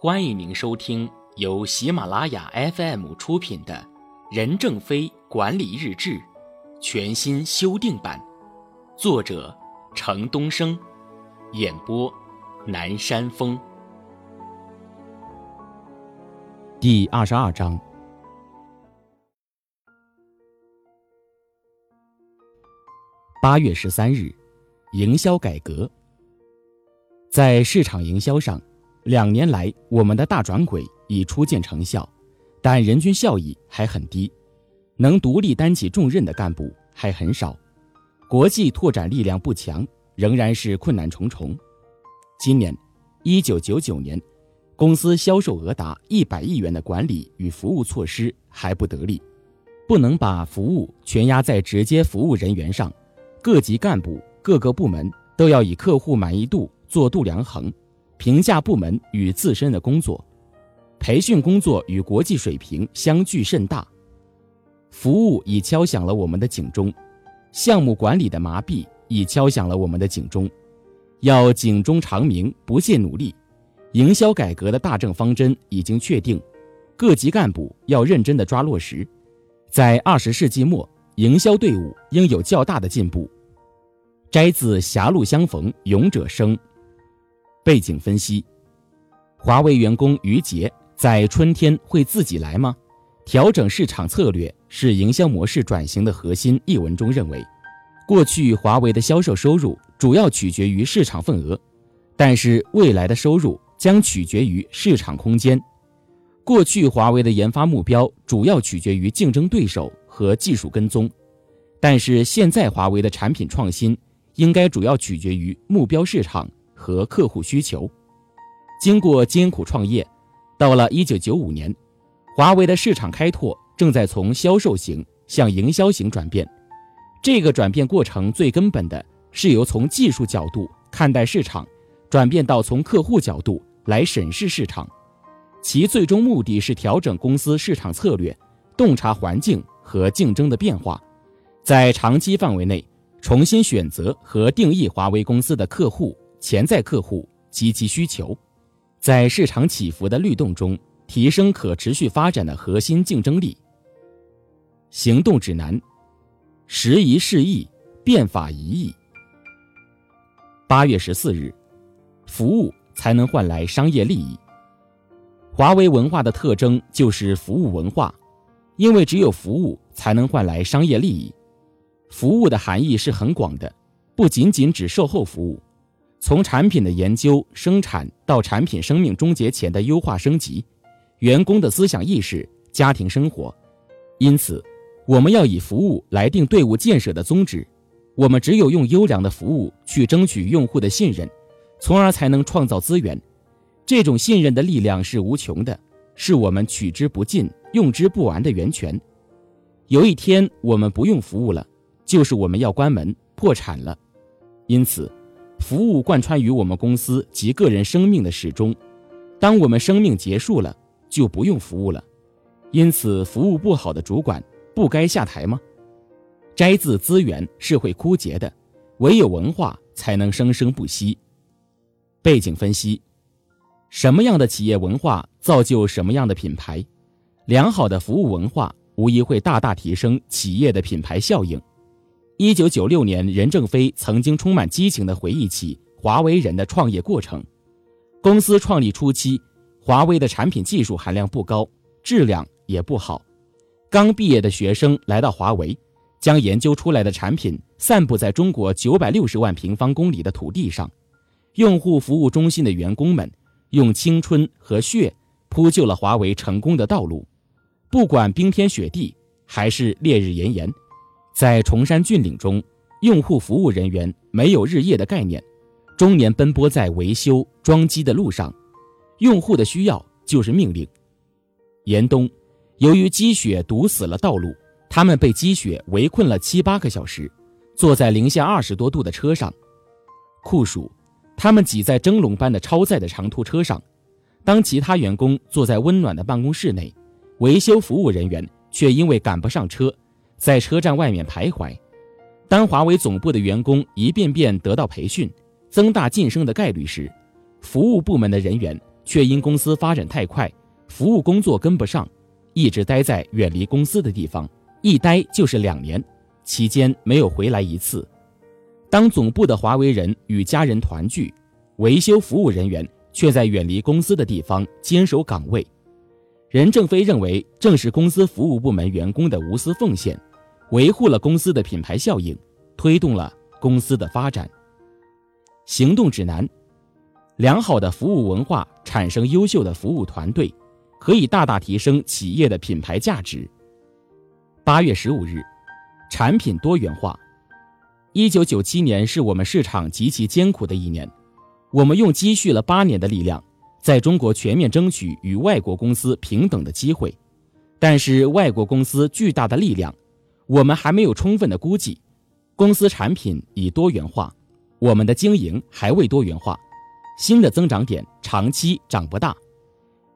欢迎您收听由喜马拉雅 FM 出品的《任正非管理日志》全新修订版，作者程东升，演播南山风。第二十二章：八月十三日，营销改革。在市场营销上，两年来我们的大转轨已初见成效，但人均效益还很低，能独立担起重任的干部还很少，国际拓展力量不强，仍然是困难重重。今年，一九九九年，公司销售额达一百亿元的管理与服务措施还不得力，不能把服务全压在直接服务人员上。各级干部、各个部门都要以客户满意度做度量衡，评价部门与自身的工作。培训工作与国际水平相距甚大，服务已敲响了我们的警钟，项目管理的麻痹已敲响了我们的警钟。要警钟长鸣，不懈努力。营销改革的大政方针已经确定，各级干部要认真的抓落实。在二十世纪末，营销队伍应有较大的进步。摘自《狭路相逢勇者生》。背景分析：华为员工于杰在春天会自己来吗？调整市场策略是营销模式转型的核心。一文中认为，过去华为的销售收入主要取决于市场份额，但是未来的收入将取决于市场空间。过去华为的研发目标主要取决于竞争对手和技术跟踪，但是现在华为的产品创新。应该主要取决于目标市场和客户需求。经过艰苦创业，到了一九九五年，华为的市场开拓正在从销售型向营销型转变。这个转变过程最根本的是由从技术角度看待市场，转变到从客户角度来审视市场。其最终目的是调整公司市场策略，洞察环境和竞争的变化，在长期范围内。重新选择和定义华为公司的客户、潜在客户及其需求，在市场起伏的律动中提升可持续发展的核心竞争力。行动指南：时移世易，变法一易。八月十四日，服务才能换来商业利益。华为文化的特征就是服务文化，因为只有服务才能换来商业利益。服务的含义是很广的，不仅仅指售后服务，从产品的研究、生产到产品生命终结前的优化升级，员工的思想意识、家庭生活。因此，我们要以服务来定队伍建设的宗旨。我们只有用优良的服务去争取用户的信任，从而才能创造资源。这种信任的力量是无穷的，是我们取之不尽、用之不完的源泉。有一天，我们不用服务了。就是我们要关门破产了，因此，服务贯穿于我们公司及个人生命的始终。当我们生命结束了，就不用服务了。因此，服务不好的主管不该下台吗？摘自资源是会枯竭的，唯有文化才能生生不息。背景分析：什么样的企业文化造就什么样的品牌？良好的服务文化无疑会大大提升企业的品牌效应。一九九六年，任正非曾经充满激情地回忆起华为人的创业过程。公司创立初期，华为的产品技术含量不高，质量也不好。刚毕业的学生来到华为，将研究出来的产品散布在中国九百六十万平方公里的土地上。用户服务中心的员工们用青春和血铺就了华为成功的道路，不管冰天雪地还是烈日炎炎。在崇山峻岭中，用户服务人员没有日夜的概念，终年奔波在维修装机的路上。用户的需要就是命令。严冬，由于积雪堵死了道路，他们被积雪围困了七八个小时，坐在零下二十多度的车上。酷暑，他们挤在蒸笼般的超载的长途车上。当其他员工坐在温暖的办公室内，维修服务人员却因为赶不上车。在车站外面徘徊。当华为总部的员工一遍遍得到培训，增大晋升的概率时，服务部门的人员却因公司发展太快，服务工作跟不上，一直待在远离公司的地方，一待就是两年，期间没有回来一次。当总部的华为人与家人团聚，维修服务人员却在远离公司的地方坚守岗位。任正非认为，正是公司服务部门员工的无私奉献，维护了公司的品牌效应，推动了公司的发展。行动指南：良好的服务文化产生优秀的服务团队，可以大大提升企业的品牌价值。八月十五日，产品多元化。一九九七年是我们市场极其艰苦的一年，我们用积蓄了八年的力量，在中国全面争取与外国公司平等的机会。但是外国公司巨大的力量，我们还没有充分的估计。公司产品已多元化，我们的经营还未多元化，新的增长点长期长不大。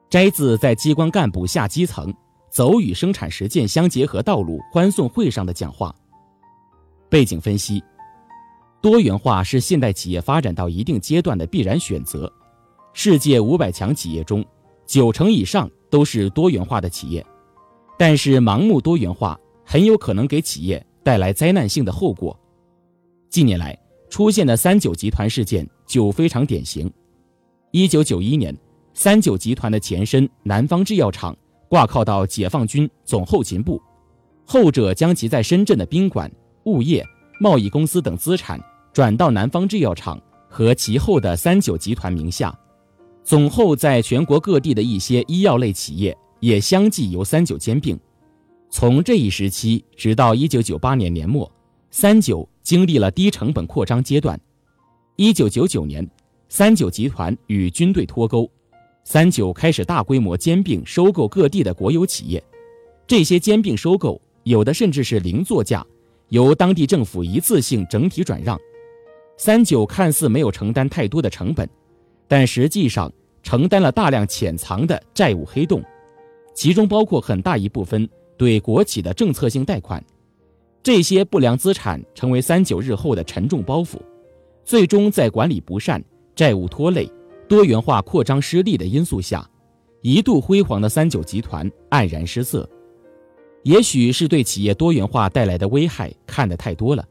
摘自在机关干部下基层走与生产实践相结合道路欢送会上的讲话。背景分析。多元化是现代企业发展到一定阶段的必然选择。世界五百强企业中，九成以上都是多元化的企业。但是，盲目多元化很有可能给企业带来灾难性的后果。近年来出现的三九集团事件就非常典型。一九九一年，三九集团的前身南方制药厂挂靠到解放军总后勤部，后者将其在深圳的宾馆、物业、贸易公司等资产。转到南方制药厂和其后的三九集团名下，总后在全国各地的一些医药类企业也相继由三九兼并。从这一时期直到一九九八年年末，三九经历了低成本扩张阶段。一九九九年，三九集团与军队脱钩，三九开始大规模兼并收购各地的国有企业。这些兼并收购有的甚至是零作价，由当地政府一次性整体转让。三九看似没有承担太多的成本，但实际上承担了大量潜藏的债务黑洞，其中包括很大一部分对国企的政策性贷款。这些不良资产成为三九日后的沉重包袱，最终在管理不善、债务拖累、多元化扩张失利的因素下，一度辉煌的三九集团黯然失色。也许是对企业多元化带来的危害看得太多了。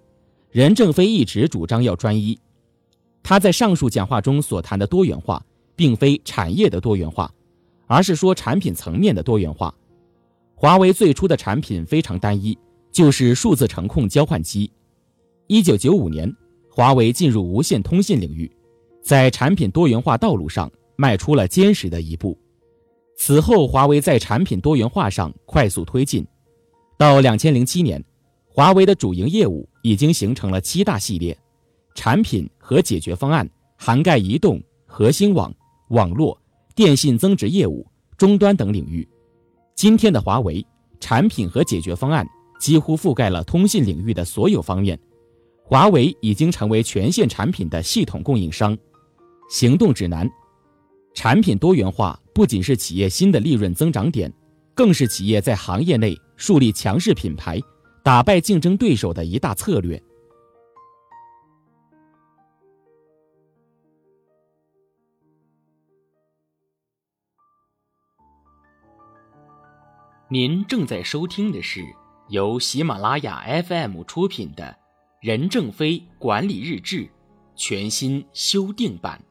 任正非一直主张要专一，他在上述讲话中所谈的多元化，并非产业的多元化，而是说产品层面的多元化。华为最初的产品非常单一，就是数字程控交换机。一九九五年，华为进入无线通信领域，在产品多元化道路上迈出了坚实的一步。此后，华为在产品多元化上快速推进，到两千零七年。华为的主营业务已经形成了七大系列产品和解决方案，涵盖移动、核心网、网络、电信增值业务、终端等领域。今天的华为产品和解决方案几乎覆盖了通信领域的所有方面。华为已经成为全线产品的系统供应商。行动指南：产品多元化不仅是企业新的利润增长点，更是企业在行业内树立强势品牌。打败竞争对手的一大策略。您正在收听的是由喜马拉雅 FM 出品的《任正非管理日志》全新修订版。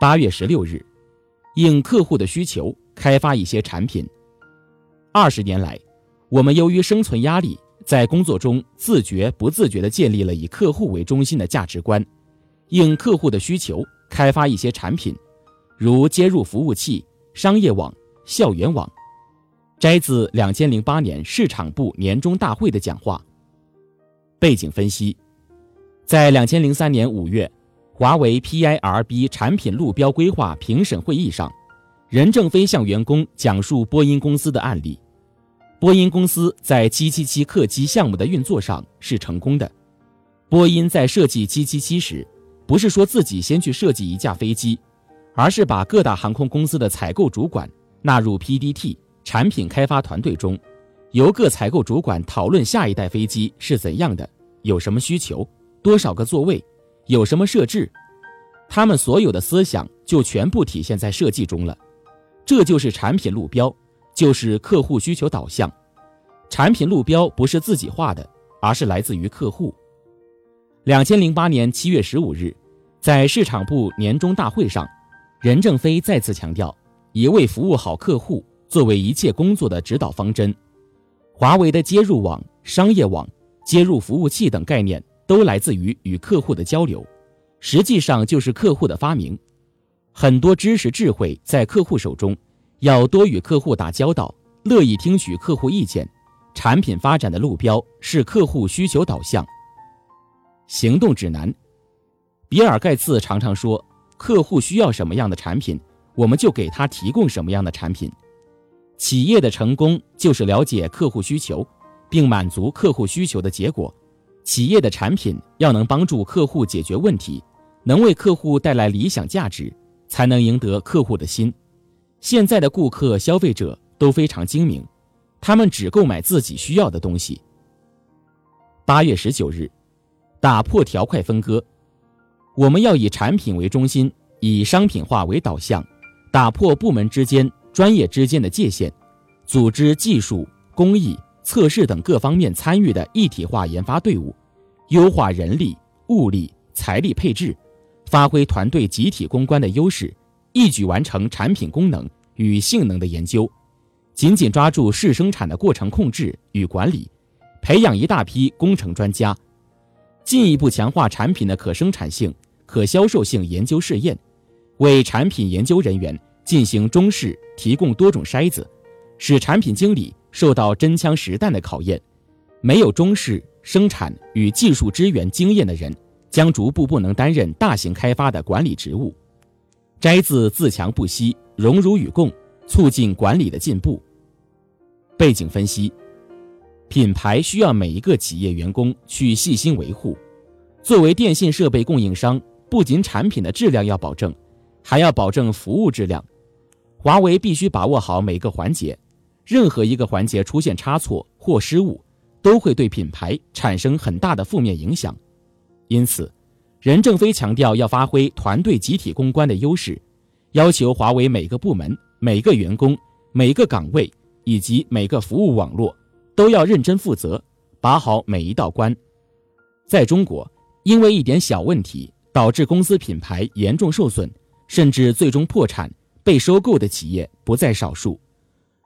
八月十六日，应客户的需求开发一些产品。二十年来，我们由于生存压力，在工作中自觉不自觉地建立了以客户为中心的价值观，应客户的需求开发一些产品，如接入服务器、商业网、校园网。摘自两千零八年市场部年终大会的讲话。背景分析，在两千零三年五月。华为 PIRB 产品路标规划评审会议上，任正非向员工讲述波音公司的案例。波音公司在777客机项目的运作上是成功的。波音在设计777时，不是说自己先去设计一架飞机，而是把各大航空公司的采购主管纳入 PDT 产品开发团队中，由各采购主管讨论下一代飞机是怎样的，有什么需求，多少个座位，有什么设置，他们所有的思想就全部体现在设计中了。这就是产品路标，就是客户需求导向。产品路标不是自己画的，而是来自于客户。两千零八年七月十五日，在市场部年终大会上，任正非再次强调，以为服务好客户作为一切工作的指导方针。华为的接入网、商业网、接入服务器等概念都来自于与客户的交流，实际上就是客户的发明。很多知识智慧在客户手中，要多与客户打交道，乐意听取客户意见。产品发展的路标是客户需求导向。行动指南，比尔盖茨常常说：“客户需要什么样的产品，我们就给他提供什么样的产品。”企业的成功就是了解客户需求，并满足客户需求的结果。企业的产品要能帮助客户解决问题，能为客户带来理想价值，才能赢得客户的心。现在的顾客、消费者都非常精明，他们只购买自己需要的东西。八月十九日。打破条块分割，我们要以产品为中心，以商品化为导向，打破部门之间、专业之间的界限，组织技术、工艺、测试等各方面参与的一体化研发队伍，优化人力、物力、财力配置，发挥团队集体攻关的优势，一举完成产品功能与性能的研究，紧紧抓住试生产的过程控制与管理，培养一大批工程专家。进一步强化产品的可生产性、可销售性研究试验，为产品研究人员进行中试提供多种筛子，使产品经理受到真枪实弹的考验。没有中式、生产与技术支援经验的人，将逐步不能担任大型开发的管理职务。摘自自强不息，荣辱与共，促进管理的进步。背景分析。品牌需要每一个企业员工去细心维护。作为电信设备供应商，不仅产品的质量要保证，还要保证服务质量。华为必须把握好每个环节，任何一个环节出现差错或失误，都会对品牌产生很大的负面影响。因此，任正非强调要发挥团队集体攻关的优势，要求华为每个部门、每个员工、每个岗位以及每个服务网络。都要认真负责，把好每一道关。在中国，因为一点小问题导致公司品牌严重受损，甚至最终破产、被收购的企业不在少数，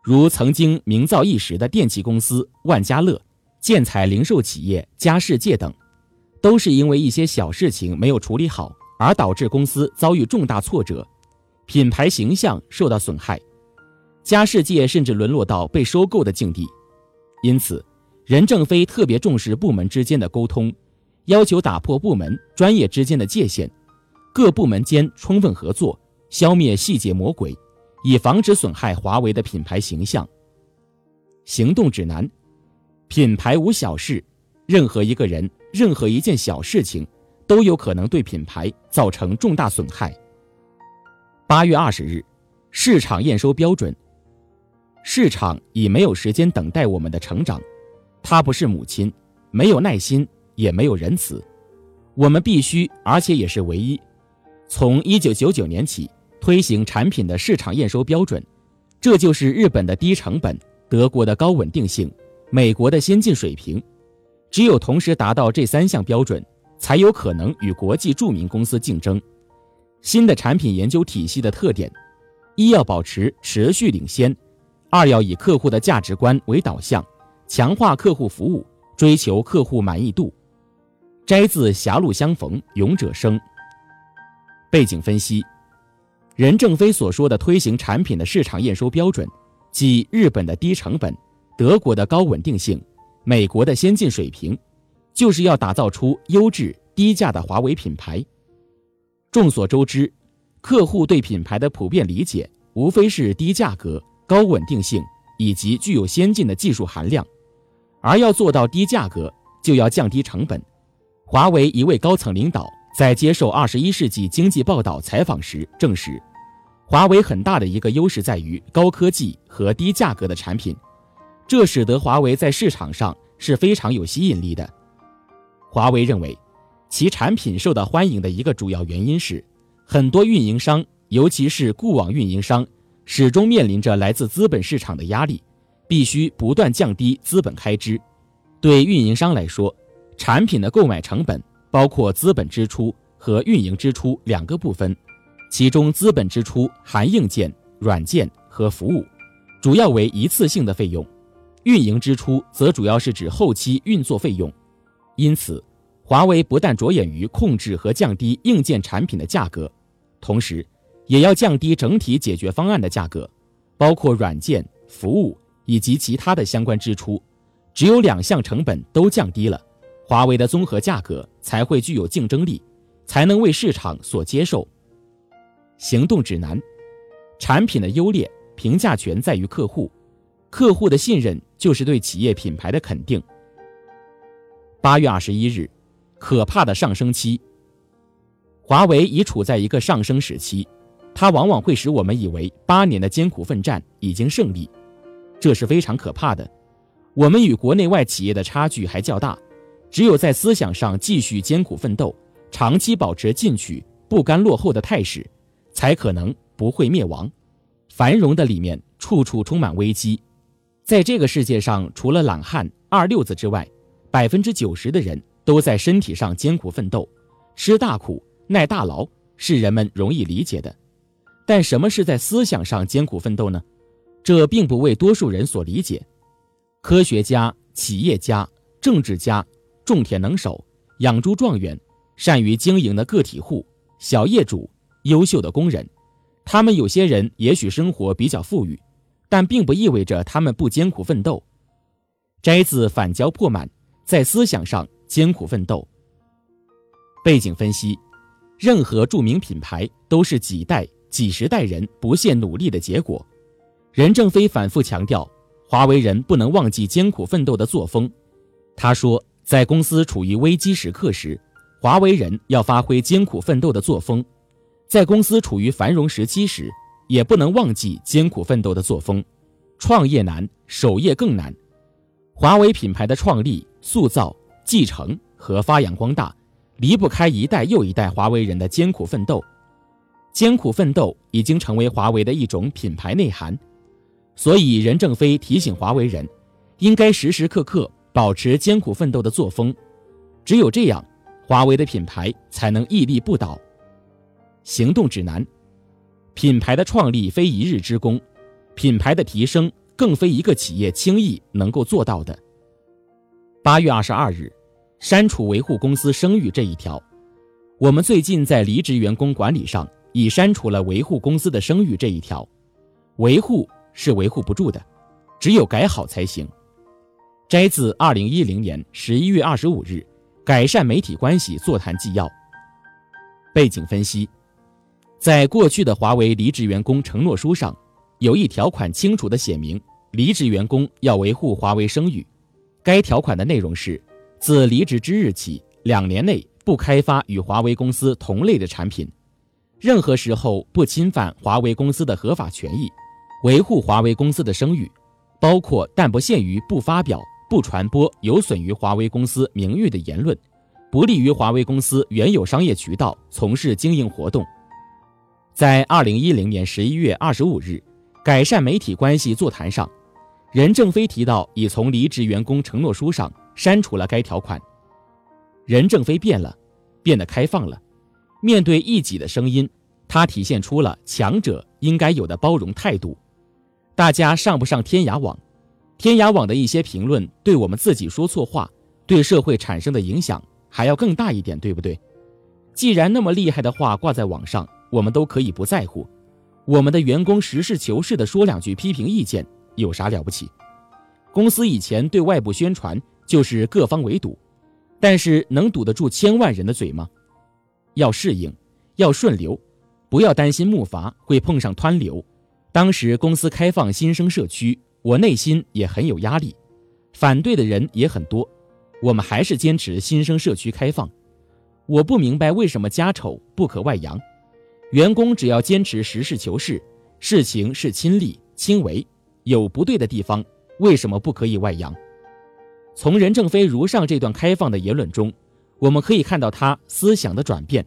如曾经名噪一时的电器公司万家乐、建材零售企业佳世界等，都是因为一些小事情没有处理好，而导致公司遭遇重大挫折，品牌形象受到损害，佳世界甚至沦落到被收购的境地。因此，任正非特别重视部门之间的沟通，要求打破部门专业之间的界限，各部门间充分合作，消灭细节魔鬼，以防止损害华为的品牌形象。行动指南：品牌无小事，任何一个人、任何一件小事情，都有可能对品牌造成重大损害。八月二十日，市场验收标准。市场已没有时间等待我们的成长，它不是母亲，没有耐心，也没有仁慈。我们必须，而且也是唯一，从一九九九年起推行产品的市场验收标准。这就是日本的低成本，德国的高稳定性，美国的先进水平。只有同时达到这三项标准，才有可能与国际著名公司竞争。新的产品研究体系的特点：一要保持持续领先。二要以客户的价值观为导向，强化客户服务，追求客户满意度。摘自《狭路相逢勇者生》。背景分析：任正非所说的推行产品的市场验收标准，即日本的低成本、德国的高稳定性、美国的先进水平，就是要打造出优质低价的华为品牌。众所周知，客户对品牌的普遍理解，无非是低价格。高稳定性以及具有先进的技术含量，而要做到低价格，就要降低成本。华为一位高层领导在接受《二十一世纪经济报道》采访时证实，华为很大的一个优势在于高科技和低价格的产品，这使得华为在市场上是非常有吸引力的。华为认为，其产品受到欢迎的一个主要原因是，很多运营商，尤其是固网运营商，始终面临着来自资本市场的压力，必须不断降低资本开支。对运营商来说，产品的购买成本包括资本支出和运营支出两个部分，其中资本支出含硬件、软件和服务，主要为一次性的费用；运营支出则主要是指后期运作费用。因此，华为不但着眼于控制和降低硬件产品的价格，同时也要降低整体解决方案的价格，包括软件、服务以及其他的相关支出。只有两项成本都降低了，华为的综合价格才会具有竞争力，才能为市场所接受。行动指南：产品的优劣评价权在于客户，客户的信任就是对企业品牌的肯定。八月二十一日，可怕的上升期。华为已处在一个上升时期，它往往会使我们以为八年的艰苦奋战已经胜利，这是非常可怕的。我们与国内外企业的差距还较大，只有在思想上继续艰苦奋斗，长期保持进取、不甘落后的态势，才可能不会灭亡。繁荣的里面处处充满危机，在这个世界上，除了懒汉、二六子之外，百分之九十的人都在身体上艰苦奋斗，吃大苦、耐大劳是人们容易理解的，但什么是在思想上艰苦奋斗呢？这并不为多数人所理解。科学家、企业家、政治家、种田能手、养猪状元、善于经营的个体户、小业主、优秀的工人，他们有些人也许生活比较富裕，但并不意味着他们不艰苦奋斗。摘自反交破满，在思想上艰苦奋斗。背景分析：任何著名品牌都是几代、几十代人不懈努力的结果。任正非反复强调。华为人不能忘记艰苦奋斗的作风。他说，在公司处于危机时刻时，华为人要发挥艰苦奋斗的作风；在公司处于繁荣时期时，也不能忘记艰苦奋斗的作风。创业难，守业更难。华为品牌的创立、塑造、继承和发扬光大，离不开一代又一代华为人的艰苦奋斗。艰苦奋斗已经成为华为的一种品牌内涵。所以，任正非提醒华为人，应该时时刻刻保持艰苦奋斗的作风，只有这样，华为的品牌才能屹立不倒。行动指南：品牌的创立非一日之功，品牌的提升更非一个企业轻易能够做到的。八月二十二日，删除维护公司声誉这一条，我们最近在离职员工管理上已删除了维护公司的声誉这一条，维护。是维护不住的，只有改好才行。摘自二零一零年十一月二十五日改善媒体关系座谈纪要。背景分析：在过去的华为离职员工承诺书上，有一条款清楚地写明，离职员工要维护华为声誉。该条款的内容是：自离职之日起，两年内不开发与华为公司同类的产品，任何时候不侵犯华为公司的合法权益。维护华为公司的声誉，包括但不限于不发表、不传播有损于华为公司名誉的言论，不利于华为公司原有商业渠道从事经营活动。在二零一零年十一月二十五日改善媒体关系座谈上，任正非提到已从离职员工承诺书上删除了该条款。任正非变了，变得开放了，面对异己的声音，他体现出了强者应该有的包容态度。大家上不上天涯网？天涯网的一些评论对我们自己说错话，对社会产生的影响还要更大一点，对不对？既然那么厉害的话挂在网上，我们都可以不在乎。我们的员工实事求是地说两句批评意见，有啥了不起？公司以前对外部宣传就是各方围堵，但是能堵得住千万人的嘴吗？要适应，要顺流，不要担心木筏会碰上湍流。当时公司开放新生社区，我内心也很有压力，反对的人也很多。我们还是坚持新生社区开放。我不明白为什么家丑不可外扬。员工只要坚持实事求是，事情是亲力亲为，有不对的地方，为什么不可以外扬？从任正非如上这段开放的言论中，我们可以看到他思想的转变。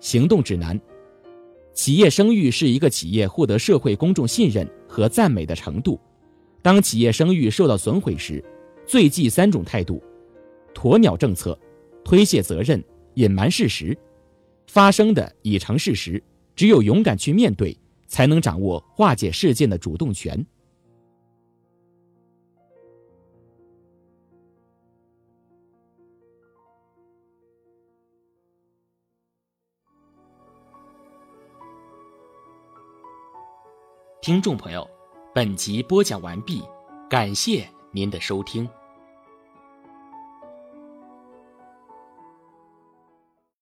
行动指南：企业声誉是一个企业获得社会公众信任和赞美的程度。当企业声誉受到损毁时，最忌三种态度：鸵鸟政策、推卸责任、隐瞒事实。发生的已成事实，只有勇敢去面对，才能掌握化解事件的主动权。听众朋友，本集播讲完毕，感谢您的收听。